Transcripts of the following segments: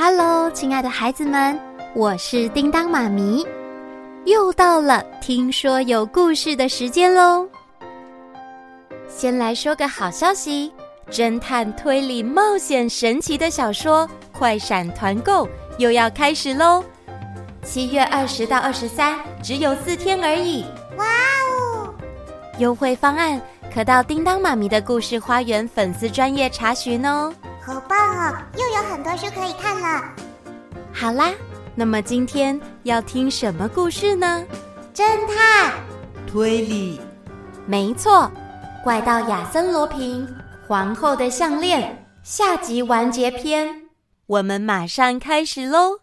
哈喽，亲爱的孩子们，我是叮当妈咪，又到了听说有故事的时间喽。先来说个好消息，侦探推理冒险神奇的小说快闪团购又要开始喽！七月二十到二十三，只有四天而已。哇哦！优惠方案可到叮当妈咪的故事花园粉丝专业查询哦。好棒哦！又有很多书可以看了。好啦，那么今天要听什么故事呢？侦探推理。没错，怪盗亚森罗平皇后的项链下集完结篇，我们马上开始喽。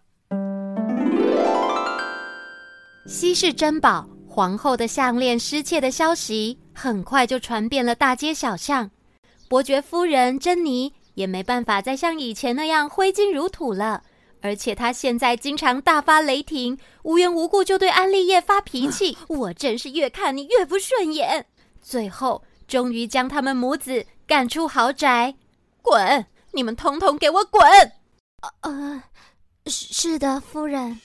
稀世珍宝皇后的项链失窃的消息很快就传遍了大街小巷，伯爵夫人珍妮。也没办法再像以前那样挥金如土了，而且他现在经常大发雷霆，无缘无故就对安利叶发脾气，我真是越看你越不顺眼。最后，终于将他们母子赶出豪宅，滚！你们统统给我滚！呃，是是的，夫人。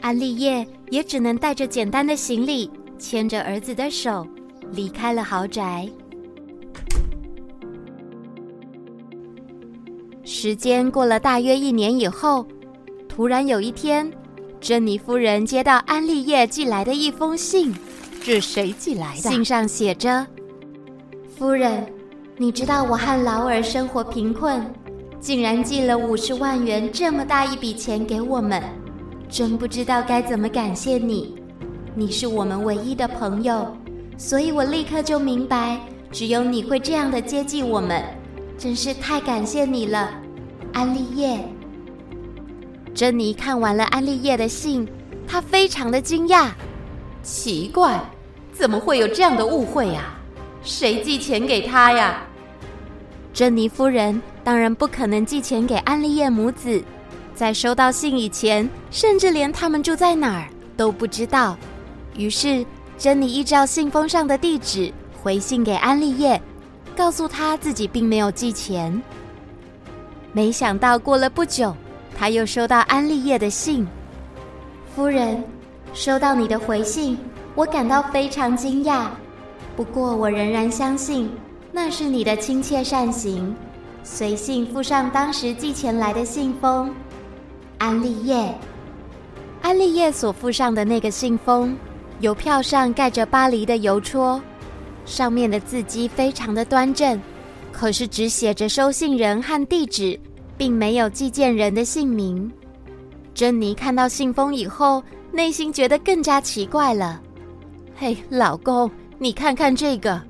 安利叶也只能带着简单的行李，牵着儿子的手离开了豪宅。时间过了大约一年以后，突然有一天，珍妮夫人接到安利叶寄来的一封信。是谁寄来的？信上写着：“夫人，你知道我和劳尔生活贫困，竟然寄了五十万元这么大一笔钱给我们，真不知道该怎么感谢你。你是我们唯一的朋友，所以我立刻就明白，只有你会这样的接济我们。”真是太感谢你了，安利叶。珍妮看完了安利叶的信，她非常的惊讶。奇怪，怎么会有这样的误会呀？谁寄钱给他呀？珍妮夫人当然不可能寄钱给安利叶母子，在收到信以前，甚至连他们住在哪儿都不知道。于是，珍妮依照信封上的地址回信给安利叶。告诉他自己并没有寄钱，没想到过了不久，他又收到安利叶的信。夫人，收到你的回信，我感到非常惊讶。不过我仍然相信那是你的亲切善行。随信附上当时寄钱来的信封。安利叶，安利叶所附上的那个信封，邮票上盖着巴黎的邮戳。上面的字迹非常的端正，可是只写着收信人和地址，并没有寄件人的姓名。珍妮看到信封以后，内心觉得更加奇怪了。嘿，老公，你看看这个，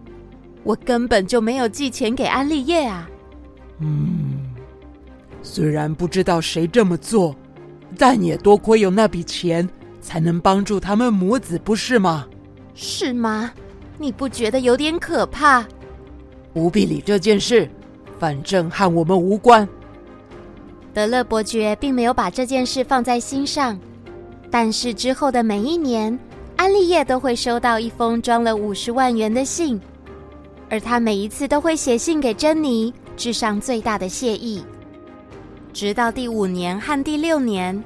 我根本就没有寄钱给安利叶啊。嗯，虽然不知道谁这么做，但也多亏有那笔钱，才能帮助他们母子，不是吗？是吗？你不觉得有点可怕？不必理这件事，反正和我们无关。德勒伯爵并没有把这件事放在心上，但是之后的每一年，安利叶都会收到一封装了五十万元的信，而他每一次都会写信给珍妮，致上最大的谢意。直到第五年和第六年，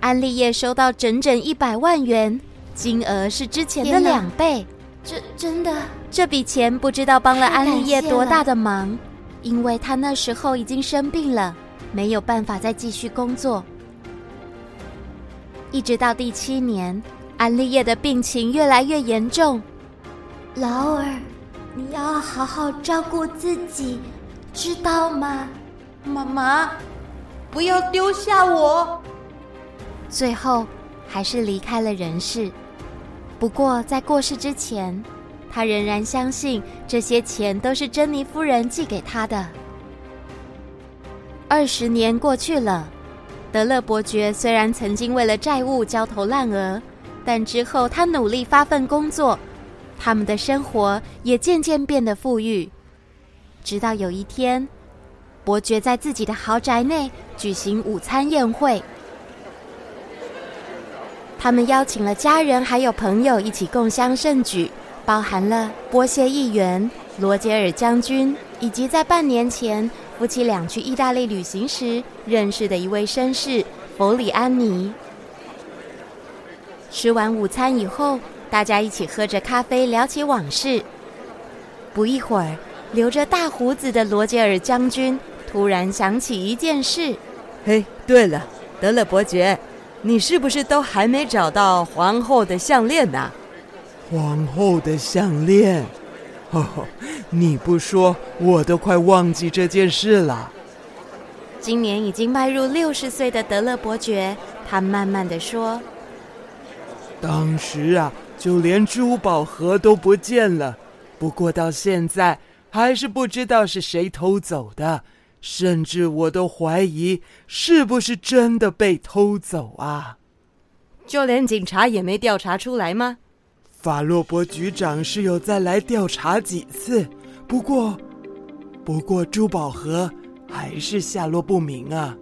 安利叶收到整整一百万元，金额是之前的两倍。这真的，这笔钱不知道帮了安利叶多大的忙，因为他那时候已经生病了，没有办法再继续工作。一直到第七年，安利叶的病情越来越严重。劳尔，你要好好照顾自己，知道吗？妈妈，不要丢下我。最后，还是离开了人世。不过，在过世之前，他仍然相信这些钱都是珍妮夫人寄给他的。二十年过去了，德勒伯爵虽然曾经为了债务焦头烂额，但之后他努力发奋工作，他们的生活也渐渐变得富裕。直到有一天，伯爵在自己的豪宅内举行午餐宴会。他们邀请了家人还有朋友一起共襄盛举，包含了波谢议员、罗杰尔将军，以及在半年前夫妻俩去意大利旅行时认识的一位绅士弗里安妮。吃完午餐以后，大家一起喝着咖啡，聊起往事。不一会儿，留着大胡子的罗杰尔将军突然想起一件事：“嘿，对了，德勒伯爵，你是不是都还没找到皇后的项链呢？”皇后的项链，哦，你不说，我都快忘记这件事了。今年已经迈入六十岁的德勒伯爵，他慢慢的说：“当时啊，就连珠宝盒都不见了。不过到现在，还是不知道是谁偷走的，甚至我都怀疑是不是真的被偷走啊！就连警察也没调查出来吗？”法洛伯局长是有再来调查几次，不过，不过珠宝盒还是下落不明啊。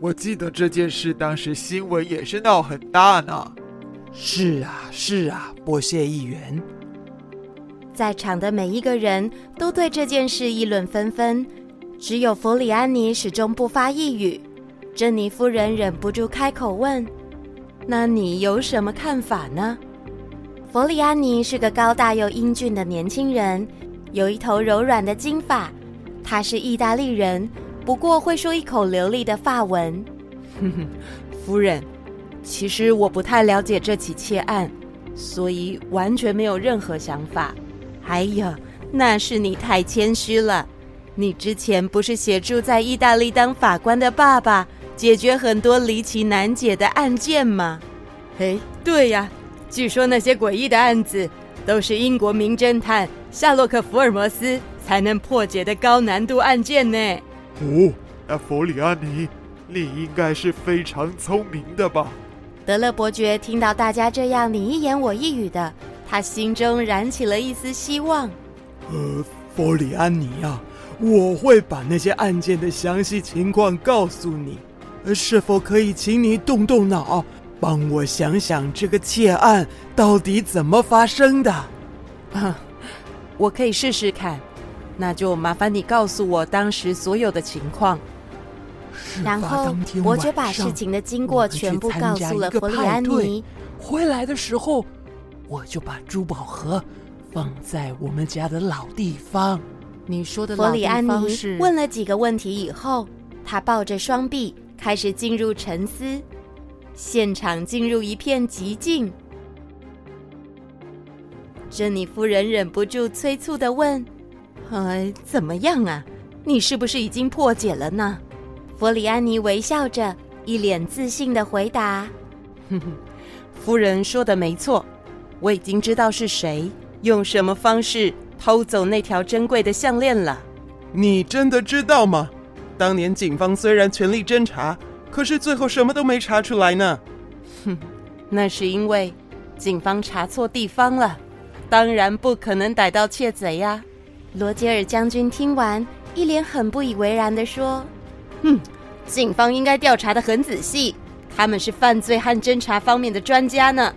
我记得这件事当时新闻也是闹很大呢。是啊，是啊，波谢议员。在场的每一个人都对这件事议论纷纷，只有弗里安妮始终不发一语。珍妮夫人忍不住开口问：“那你有什么看法呢？”弗里安妮是个高大又英俊的年轻人，有一头柔软的金发。他是意大利人，不过会说一口流利的法文。哼哼，夫人，其实我不太了解这起窃案，所以完全没有任何想法。哎呀，那是你太谦虚了。你之前不是协助在意大利当法官的爸爸解决很多离奇难解的案件吗？嘿，对呀。据说那些诡异的案子都是英国名侦探夏洛克·福尔摩斯才能破解的高难度案件呢。哦，那弗里安尼，你应该是非常聪明的吧？德勒伯爵听到大家这样你一言我一语的，他心中燃起了一丝希望。呃，弗里安妮啊，我会把那些案件的详细情况告诉你。呃，是否可以请你动动脑？帮我想想这个窃案到底怎么发生的？啊，我可以试试看。那就麻烦你告诉我当时所有的情况。然后我就把事情的经过全部告诉了弗里安妮。回来的时候，我就把珠宝盒放在我们家的老地方。你说的老地方是？弗里安妮问了几个问题以后，他抱着双臂开始进入沉思。现场进入一片寂静。珍妮夫人忍不住催促的问：“呃，怎么样啊？你是不是已经破解了呢？”弗里安妮微笑着，一脸自信的回答：“哼哼，夫人说的没错，我已经知道是谁用什么方式偷走那条珍贵的项链了。”你真的知道吗？当年警方虽然全力侦查。可是最后什么都没查出来呢。哼，那是因为警方查错地方了，当然不可能逮到窃贼呀。罗杰尔将军听完，一脸很不以为然地说：“哼，警方应该调查得很仔细，他们是犯罪和侦查方面的专家呢。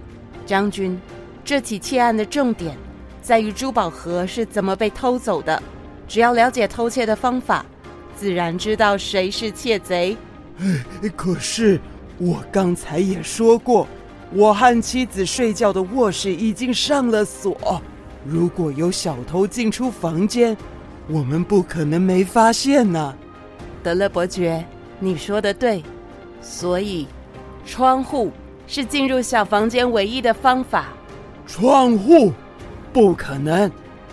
将军，这起窃案的重点在于珠宝盒是怎么被偷走的。只要了解偷窃的方法，自然知道谁是窃贼。”哎，可是我刚才也说过，我和妻子睡觉的卧室已经上了锁。如果有小偷进出房间，我们不可能没发现呢。德勒伯爵，你说的对。所以，窗户是进入小房间唯一的方法。窗户？不可能，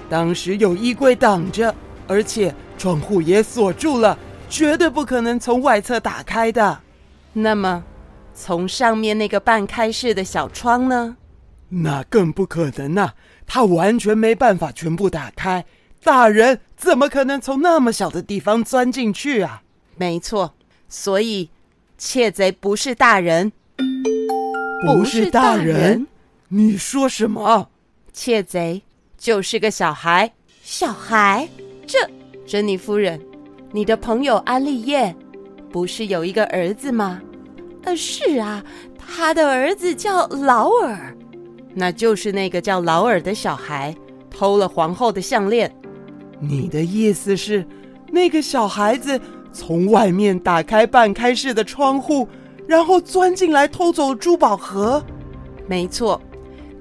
当时有衣柜挡着，而且窗户也锁住了。绝对不可能从外侧打开的。那么，从上面那个半开式的小窗呢？那更不可能呐！它完全没办法全部打开。大人怎么可能从那么小的地方钻进去啊？没错，所以窃贼不是大人，不是大人。你说什么？窃贼就是个小孩。小孩？这，珍妮夫人。你的朋友安利叶，不是有一个儿子吗？呃，是啊，他的儿子叫劳尔，那就是那个叫劳尔的小孩偷了皇后的项链。你的意思是，那个小孩子从外面打开半开式的窗户，然后钻进来偷走珠宝盒。没错，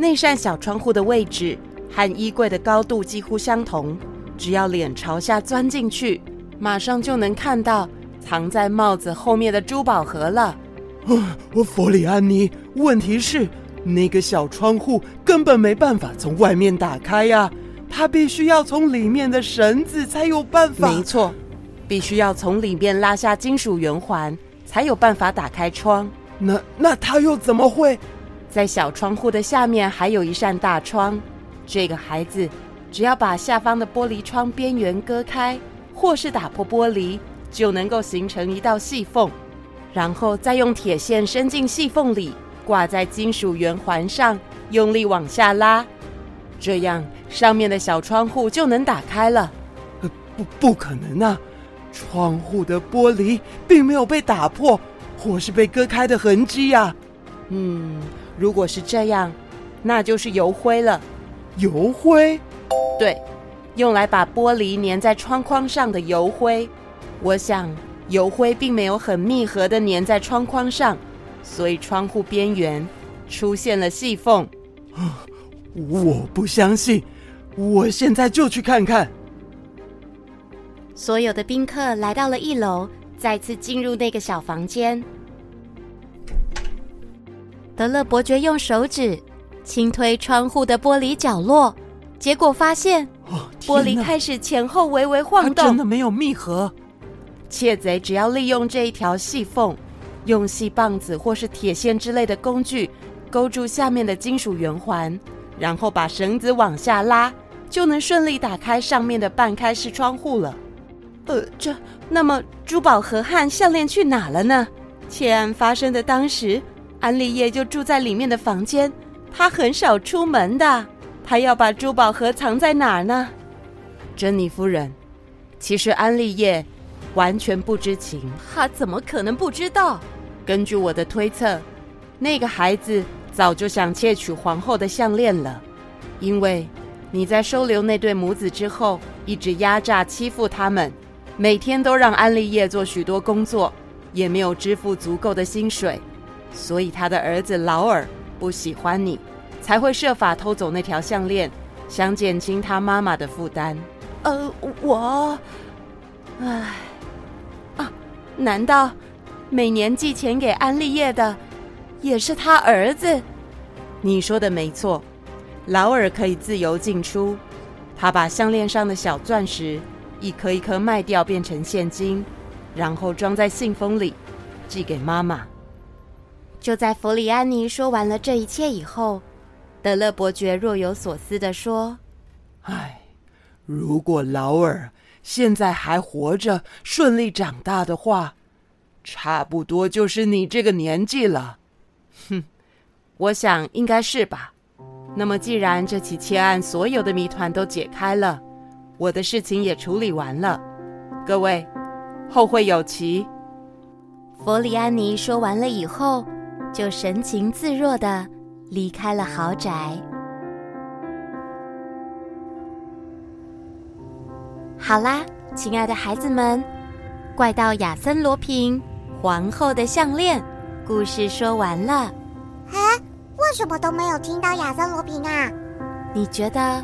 那扇小窗户的位置和衣柜的高度几乎相同，只要脸朝下钻进去，马上就能看到藏在帽子后面的珠宝盒了。啊，佛里安妮，问题是那个小窗户根本没办法从外面打开呀。它必须要从里面的绳子才有办法。没错，必须要从里面拉下金属圆环，才有办法打开窗。那那他又怎么会？在小窗户的下面还有一扇大窗。这个孩子只要把下方的玻璃窗边缘割开，或是打破玻璃，就能够形成一道细缝，然后再用铁线伸进细缝里，挂在金属圆环上，用力往下拉。这样，上面的小窗户就能打开了。不，不可能啊！窗户的玻璃并没有被打破，或是被割开的痕迹呀。嗯，如果是这样，那就是油灰了。油灰？对，用来把玻璃粘在窗框上的油灰。我想，油灰并没有很密合的粘在窗框上，所以窗户边缘出现了细缝。我不相信，我现在就去看看。所有的宾客来到了一楼，再次进入那个小房间。德勒伯爵用手指轻推窗户的玻璃角落，结果发现，哦，玻璃开始前后微微晃动，真的没有密合。窃贼只要利用这一条细缝，用细棒子或是铁线之类的工具勾住下面的金属圆环。然后把绳子往下拉，就能顺利打开上面的半开式窗户了。呃，这那么珠宝盒和项链去哪了呢？窃案发生的当时，安利叶就住在里面的房间，他很少出门的。他要把珠宝盒藏在哪儿呢？珍妮夫人，其实安利叶完全不知情。他怎么可能不知道？根据我的推测，那个孩子。早就想窃取皇后的项链了，因为你在收留那对母子之后，一直压榨欺负他们，每天都让安利叶做许多工作，也没有支付足够的薪水，所以他的儿子劳尔不喜欢你，才会设法偷走那条项链，想减轻他妈妈的负担。呃，我，唉，啊，难道每年寄钱给安利叶的？也是他儿子，你说的没错。劳尔可以自由进出，他把项链上的小钻石一颗一颗卖掉，变成现金，然后装在信封里，寄给妈妈。就在弗里安妮说完了这一切以后，德勒伯爵若有所思地说：“唉，如果劳尔现在还活着，顺利长大的话，差不多就是你这个年纪了。”哼，我想应该是吧。那么，既然这起窃案所有的谜团都解开了，我的事情也处理完了，各位后会有期。弗里安妮说完了以后，就神情自若的离开了豪宅。好啦，亲爱的孩子们，怪盗亚森罗平皇后的项链。故事说完了，哎？为什么都没有听到亚森罗平啊？你觉得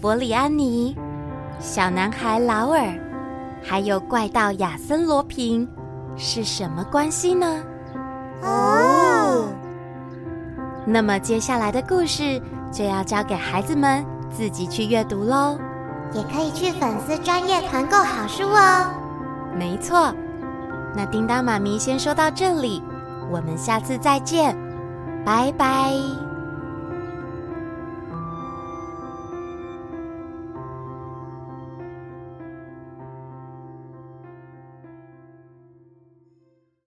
弗里安妮、小男孩劳尔，还有怪盗亚森罗平是什么关系呢？哦，那么接下来的故事就要交给孩子们自己去阅读喽，也可以去粉丝专业团购好书哦。没错，那叮当妈咪先说到这里。我们下次再见，拜拜。